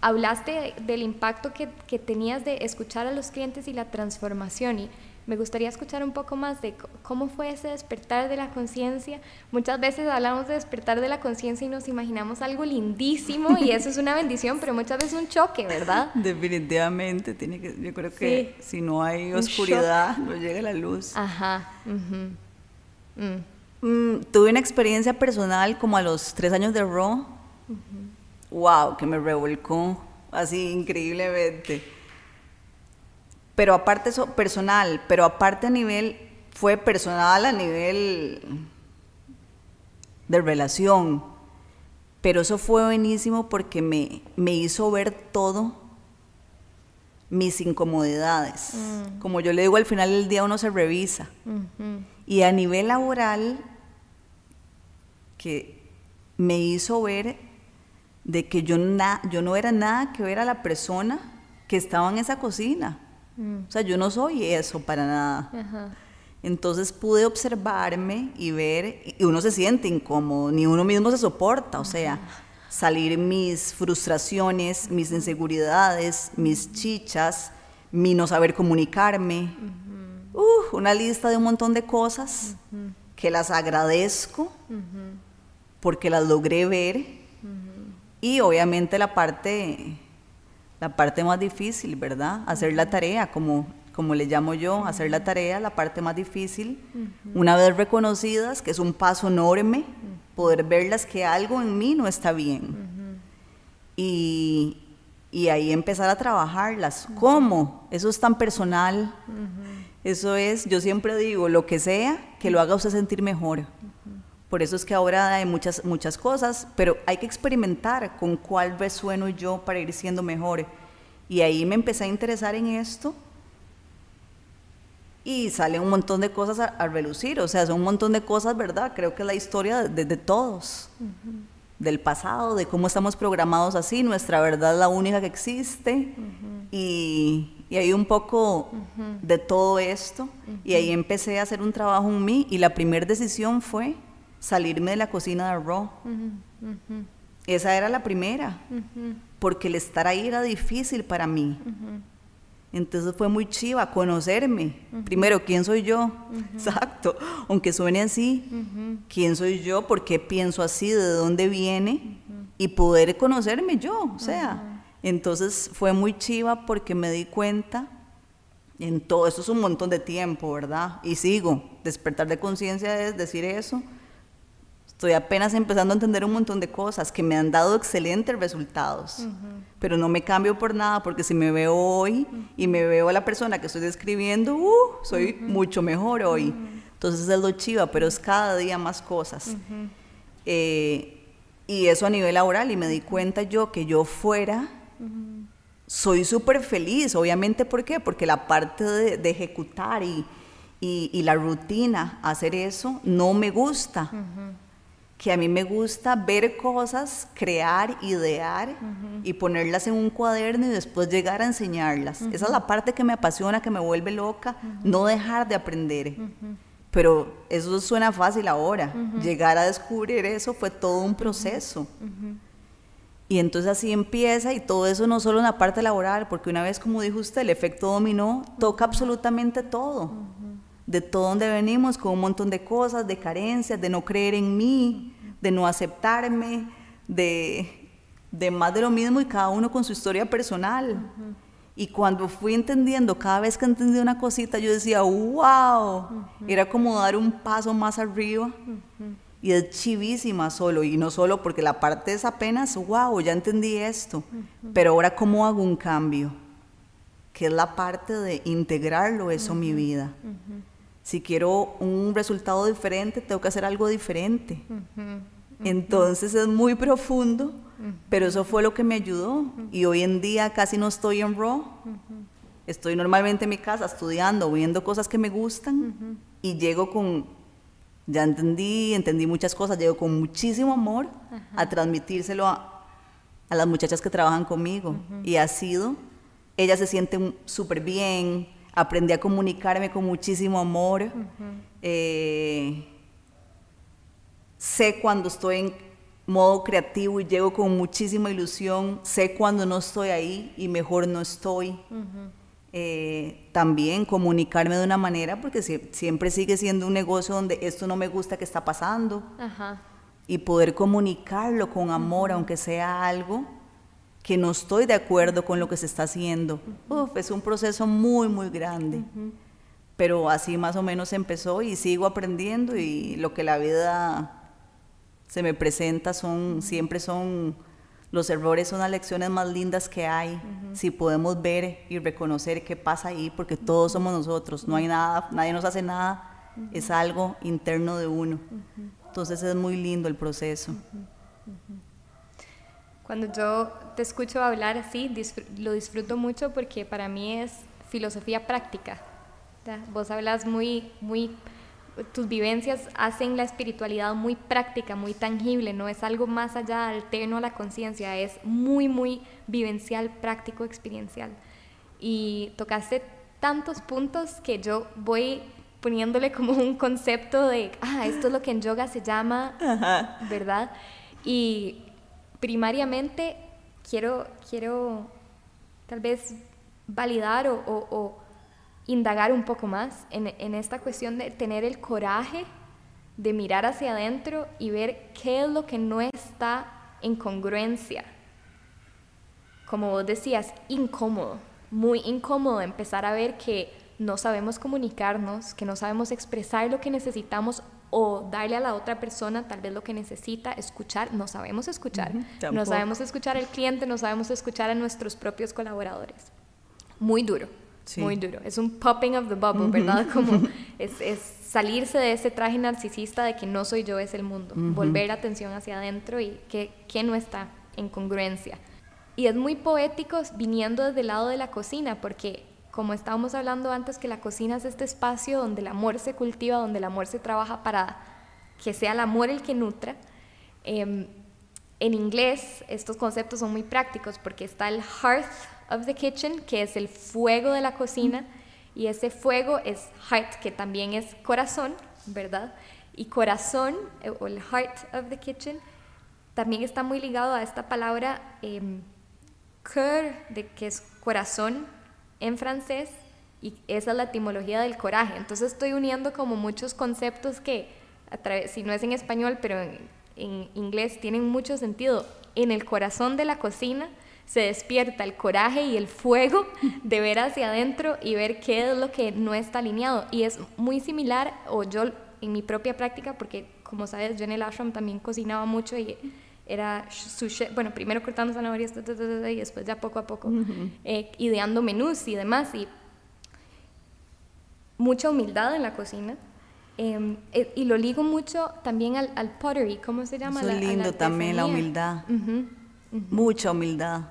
S1: hablaste del impacto que, que, tenías de escuchar a los clientes y la transformación y me gustaría escuchar un poco más de cómo fue ese despertar de la conciencia. Muchas veces hablamos de despertar de la conciencia y nos imaginamos algo lindísimo y eso es una bendición, pero muchas veces un choque, ¿verdad?
S2: Definitivamente, tiene que, yo creo que si no hay oscuridad, no llega la luz.
S1: Ajá.
S2: Mm. Mm, tuve una experiencia personal como a los tres años de Raw wow, que me revolcó así increíblemente. Pero aparte eso, personal, pero aparte a nivel, fue personal a nivel de relación. Pero eso fue buenísimo porque me, me hizo ver todo mis incomodidades. Mm. Como yo le digo, al final del día uno se revisa. Y a nivel laboral, que me hizo ver de que yo, yo no era nada que ver a la persona que estaba en esa cocina. Mm. O sea, yo no soy eso para nada. Entonces pude observarme y ver, y uno se siente incómodo, ni uno mismo se soporta, o sea, salir mis frustraciones, mis inseguridades, mis chichas, mi no saber comunicarme, una lista de un montón de cosas que las agradezco porque las logré ver y obviamente la parte, la parte más difícil, ¿verdad? Hacer la tarea, como, como le llamo yo, hacer la tarea, la parte más difícil. Una vez reconocidas, que es un paso enorme, poder verlas que algo en mí no está bien. y, y, ahí empezar a trabajarlas. ¿Cómo? Eso es tan personal. Eso es, yo siempre digo, lo que sea, que lo haga usted sentir mejor. Por eso es que ahora hay muchas, muchas cosas, pero hay que experimentar con cuál resueno yo para ir siendo mejor. Y ahí me empecé a interesar en esto y sale un montón de cosas a, relucir, o sea, son un montón de cosas, ¿verdad? Creo que es la historia de, todos, del pasado, de cómo estamos programados así, nuestra verdad es la única que existe. Y, y, hay un poco de todo esto. Y ahí empecé a hacer un trabajo en mí. Y la primera decisión fue salirme de la cocina de Raw. Esa era la primera, porque el estar ahí era difícil para mí. Entonces fue muy chiva conocerme. Primero, ¿quién soy yo? Exacto. Aunque suene así, ¿quién soy yo? ¿Por qué pienso así? ¿De dónde viene? Y poder conocerme yo. O sea, entonces fue muy chiva porque me di cuenta en todo. Eso es un montón de tiempo, ¿verdad? Y sigo. Despertar de conciencia es decir eso Estoy apenas empezando a entender un montón de cosas que me han dado excelentes resultados, pero no me cambio por nada porque si me veo hoy y me veo a la persona que estoy describiendo, uh, soy mucho mejor hoy. Entonces es lo chiva, pero es cada día más cosas. Eh, Y eso a nivel laboral, y me di cuenta yo que yo fuera, soy súper feliz, obviamente, ¿por qué? Porque la parte de, ejecutar y, y, la rutina, hacer eso, no me gusta que a mí me gusta ver cosas, crear, idear y ponerlas en un cuaderno y después llegar a enseñarlas. Esa es la parte que me apasiona, que me vuelve loca, no dejar de aprender. Pero eso suena fácil ahora. Llegar a descubrir eso fue todo un proceso. Y entonces así empieza y todo eso no solo en la parte laboral, porque una vez, como dijo usted, el efecto dominó toca absolutamente todo de todo donde venimos, con un montón de cosas, de carencias, de no creer en mí, de no aceptarme, de, de más de lo mismo y cada uno con su historia personal. Y cuando fui entendiendo, cada vez que entendí una cosita, yo decía, wow, era como dar un paso más arriba. Y es chivísima solo, y no solo porque la parte es apenas, wow, ya entendí esto, pero ahora cómo hago un cambio, que es la parte de integrarlo eso en mi vida. Si quiero un resultado diferente, tengo que hacer algo diferente. Entonces es muy profundo, pero eso fue lo que me ayudó. Y hoy en día casi no estoy en Raw. Estoy normalmente en mi casa estudiando, viendo cosas que me gustan y llego con, ya entendí, entendí muchas cosas, llego con muchísimo amor a transmitírselo a, a, las muchachas que trabajan conmigo. Y ha sido, ellas se sienten súper bien, aprendí a comunicarme con muchísimo amor. Eh, sé cuando estoy en modo creativo y llego con muchísima ilusión, sé cuando no estoy ahí y mejor no estoy. Eh, también comunicarme de una manera, porque siempre sigue siendo un negocio donde esto no me gusta que está pasando. Y poder comunicarlo con amor, aunque sea algo que no estoy de acuerdo con lo que se está haciendo. es un proceso muy, muy grande. Pero así más o menos empezó y sigo aprendiendo y lo que la vida se me presenta son, siempre son, los errores son las lecciones más lindas que hay. Si podemos ver y reconocer qué pasa ahí, porque todos somos nosotros, no hay nada, nadie nos hace nada, es algo interno de uno. Entonces es muy lindo el proceso.
S1: Cuando yo te escucho hablar así, lo disfruto mucho porque para mí es filosofía práctica. Vos hablas muy, muy, tus vivencias hacen la espiritualidad muy práctica, muy tangible, no es algo más allá, alterno a la conciencia, es muy, muy vivencial, práctico, experiencial. Y tocaste tantos puntos que yo voy poniéndole como un concepto de, ah, esto es lo que en yoga se llama, ¿verdad? Y primariamente quiero, quiero tal vez validar o, indagar un poco más en, en, esta cuestión de tener el coraje de mirar hacia adentro y ver qué es lo que no está en congruencia. Como vos decías, incómodo, muy incómodo empezar a ver que no sabemos comunicarnos, que no sabemos expresar lo que necesitamos o darle a la otra persona tal vez lo que necesita escuchar. No sabemos escuchar. no sabemos escuchar al cliente, no sabemos escuchar a nuestros propios colaboradores. Muy duro, muy duro. Es un popping of the bubble, ¿verdad? Como es, es, salirse de ese traje narcisista de que no soy yo, es el mundo. Volver la atención hacia adentro y que, que no está en congruencia. Y es muy poético viniendo desde el lado de la cocina, porque como estábamos hablando antes, que la cocina es este espacio donde el amor se cultiva, donde el amor se trabaja para que sea el amor el que nutra. Em, en inglés estos conceptos son muy prácticos porque está el hearth of the kitchen, que es el fuego de la cocina, y ese fuego es heart, que también es corazón, ¿verdad? Y corazón, eh, o el heart of the kitchen, también está muy ligado a esta palabra eh, de, que es corazón, en francés y esa es la etimología del coraje. Entonces estoy uniendo como muchos conceptos que, a través, si no es en español, pero en, inglés, tienen mucho sentido. En el corazón de la cocina se despierta el coraje y el fuego de ver hacia adentro y ver qué es lo que no está alineado. Y es muy similar, o yo en mi propia práctica, porque como sabes, yo en el ashram también cocinaba mucho y era sushi, bueno, primero cortando zanahorias y después ya poco a poco eh, ideando menús y demás. Y mucha humildad en la cocina. Em, eh, y lo ligo mucho también al, al pottery, ¿cómo se llama?
S2: Eso es lindo también, la humildad. Mucha humildad.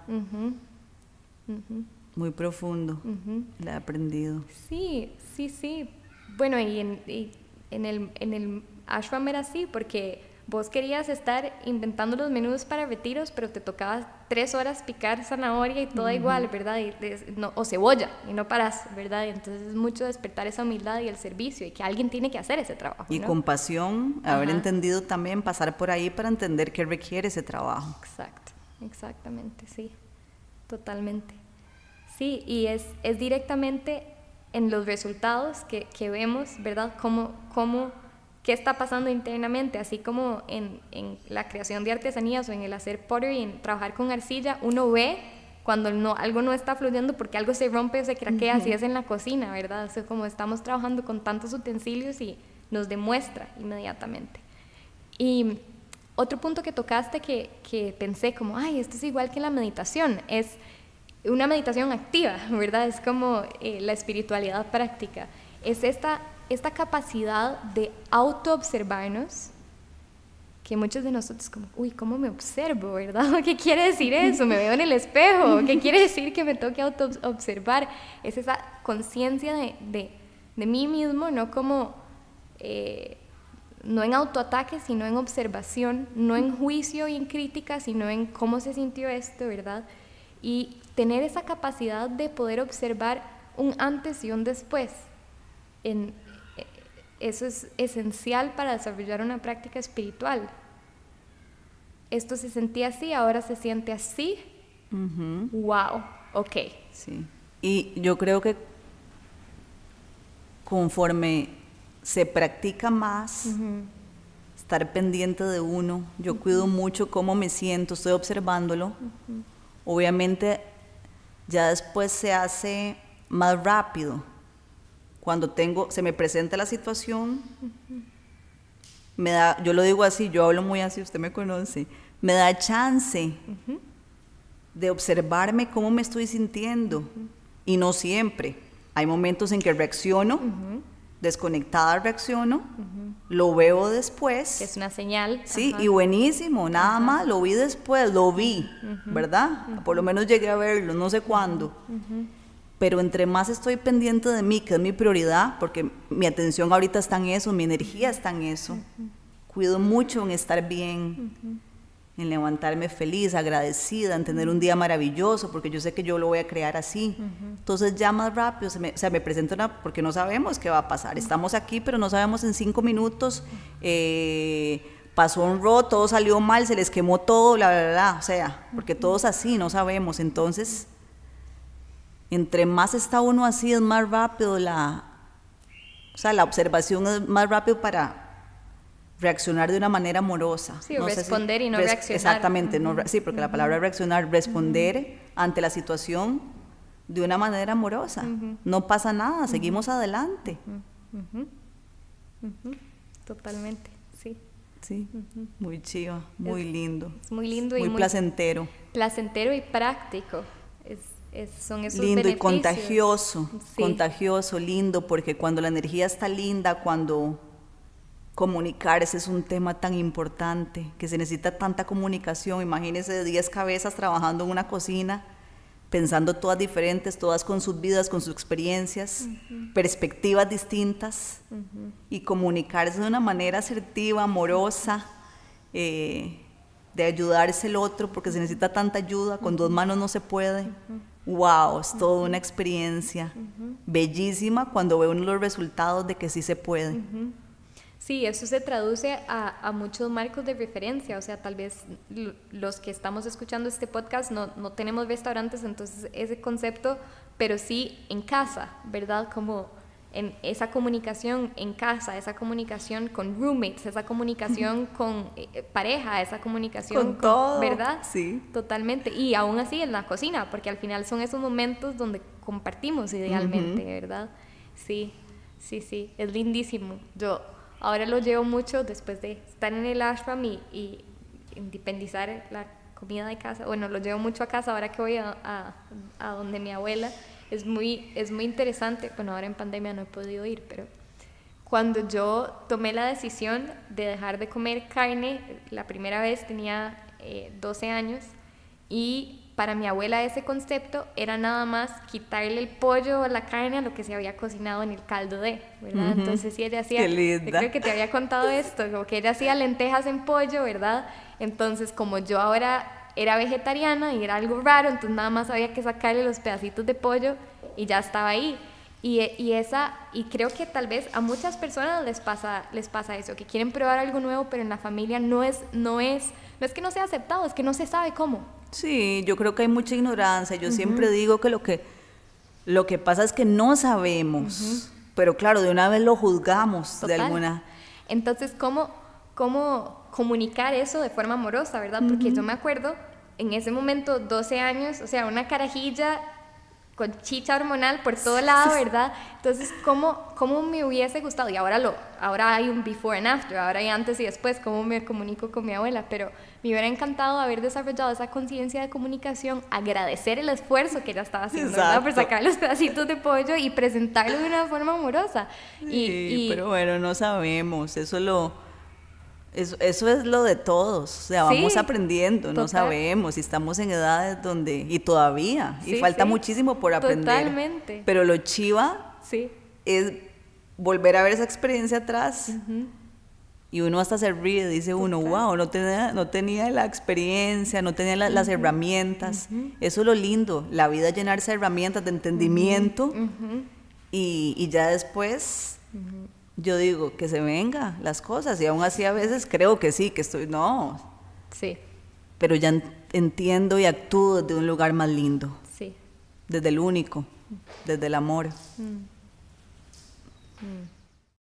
S2: Muy profundo. La he aprendido.
S1: Sí, sí, sí. Bueno, y en, y en, el, en el ashram era así, porque vos querías estar inventando los menús para retiros, pero te tocaba tres horas picar zanahoria y todo igual, ¿verdad? Y no, o cebolla, y no paras, ¿verdad? Y entonces es mucho despertar esa humildad y el servicio, y que alguien tiene que hacer ese trabajo.
S2: Y compasión, haber entendido también, pasar por ahí para entender qué requiere ese trabajo.
S1: Exacto, exactamente, sí, totalmente. Sí, y es, es directamente en los resultados que, que vemos, ¿verdad? Cómo, cómo qué está pasando internamente, así como en, en, la creación de artesanías o en el hacer pottery, en trabajar con arcilla, uno ve cuando no, algo no está fluyendo porque algo se rompe o se craquea, así es en la cocina, ¿verdad? O como estamos trabajando con tantos utensilios y nos demuestra inmediatamente. Y otro punto que tocaste que, que pensé como, ay, esto es igual que la meditación, es una meditación activa, ¿verdad? Es como eh, la espiritualidad práctica. Es esta esta capacidad de autoobservarnos, que muchos de nosotros como, uy, ¿cómo me observo, verdad? ¿Qué quiere decir eso? Me veo en el espejo, ¿qué quiere decir que me toque autoobservar? Es esa conciencia de, de, de, mí mismo, no como, eh, no en autoataque, sino en observación, no en juicio y en crítica, sino en cómo se sintió esto, ¿verdad? Y tener esa capacidad de poder observar un antes y un después en, eso es esencial para desarrollar una práctica espiritual. Esto se sentía así, ahora se siente así. Wow, ok.
S2: Sí. Y yo creo que conforme se practica más, estar pendiente de uno, yo cuido mucho cómo me siento, estoy observándolo. Obviamente ya después se hace más rápido cuando tengo, se me presenta la situación, me da, yo lo digo así, yo hablo muy así, usted me conoce, me da chance de observarme cómo me estoy sintiendo. Y no siempre. Hay momentos en que reacciono, desconectada reacciono, lo veo después.
S1: Es una señal.
S2: Sí, y buenísimo, nada más, lo vi después, lo vi, ¿verdad? Por lo menos llegué a verlo, no sé cuándo pero entre más estoy pendiente de mí, que es mi prioridad, porque mi atención ahorita está en eso, mi energía está en eso, cuido mucho en estar bien, en levantarme feliz, agradecida, en tener un día maravilloso, porque yo sé que yo lo voy a crear así. Entonces ya más rápido, se me, o sea, me presenta una, porque no sabemos qué va a pasar. Estamos aquí, pero no sabemos en cinco minutos. Eh, pasó un ro, todo salió mal, se les quemó todo, la verdad, o sea, porque todos así, no sabemos. Entonces, entre más está uno así, es más rápido la, o sea, la observación es más rápido para reaccionar de una manera amorosa.
S1: Sí, responder y no reaccionar.
S2: Exactamente, no, sí, porque la palabra reaccionar, responder ante la situación de una manera amorosa. No pasa nada, seguimos adelante.
S1: Totalmente, sí.
S2: Sí, muy chiva, muy lindo.
S1: muy lindo y
S2: muy, placentero.
S1: Placentero y práctico. Es, son esos
S2: lindo y contagioso, contagioso, lindo, porque cuando la energía está linda, cuando comunicarse es un tema tan importante, que se necesita tanta comunicación, imagínense 10 cabezas trabajando en una cocina, pensando todas diferentes, todas con sus vidas, con sus experiencias, perspectivas distintas, y comunicarse de una manera asertiva, amorosa, eh, de ayudarse el otro, porque se necesita tanta ayuda, con dos manos no se puede wow, es toda una experiencia bellísima cuando ve uno los resultados de que sí se puede.
S1: Sí, eso se traduce a, muchos marcos de referencia, o sea, tal vez los que estamos escuchando este podcast no, no tenemos restaurantes, entonces ese concepto, pero sí en casa, ¿verdad? Como en esa comunicación en casa, esa comunicación con roommates, esa comunicación con eh, pareja, esa comunicación
S2: con, todo,
S1: ¿verdad?
S2: Sí.
S1: Totalmente. Y aún así en la cocina, porque al final son esos momentos donde compartimos idealmente, ¿verdad? Sí, sí, sí, es lindísimo. Yo ahora lo llevo mucho después de estar en el ashram y, y independizar la comida de casa. Bueno, lo llevo mucho a casa ahora que voy a, a, a donde mi abuela es muy, es muy interesante, bueno, ahora en pandemia no he podido ir, pero cuando yo tomé la decisión de dejar de comer carne, la primera vez tenía 12 eh, años y para mi abuela ese concepto era nada más quitarle el pollo o la carne a lo que se había cocinado en el caldo de, ¿verdad? Entonces sí ella hacía, creo que te había contado esto, como que ella hacía lentejas en pollo, ¿verdad? Entonces como yo ahora era vegetariana y era algo raro, entonces nada más había que sacarle los pedacitos de pollo y ya estaba ahí. Y, y, esa, y creo que tal vez a muchas personas les pasa, les pasa eso, que quieren probar algo nuevo, pero en la familia no es, no es, no es que no sea aceptado, es que no se sabe cómo.
S2: Sí, yo creo que hay mucha ignorancia. Yo siempre digo que lo que lo que pasa es que no sabemos, pero claro, de una vez lo juzgamos de alguna.
S1: Entonces, ¿cómo, cómo comunicar eso de forma amorosa, verdad? Porque yo me acuerdo en ese momento, 12 años, o sea, una carajilla con chicha hormonal por todo lado, ¿verdad? Entonces, ¿cómo, ¿cómo me hubiese gustado? Y ahora, lo, ahora hay un before and after, ahora hay antes y después, cómo me comunico con mi abuela, pero me hubiera encantado haber desarrollado esa conciencia de comunicación, agradecer el esfuerzo que ella estaba haciendo, ¿verdad? Por sacar los pedacitos de pollo y presentarlo de una forma amorosa.
S2: Sí, y, pero bueno, no sabemos, eso lo eso, eso, es lo de todos, o sea, vamos aprendiendo, no sabemos, y estamos en edades donde, y todavía, y falta muchísimo por aprender. Totalmente. Pero lo chiva es volver a ver esa experiencia atrás. Y uno hasta se ríe, dice uno, wow, no tenía, no tenía la experiencia, no tenía las herramientas. Eso es lo lindo, la vida llenarse de herramientas, de entendimiento. Y, y, ya después yo digo que se venga las cosas y aún así a veces creo que sí, que estoy, no. Sí. Pero ya entiendo y actúo desde un lugar más lindo. Sí. Desde el único, desde el amor. Mm. Mm.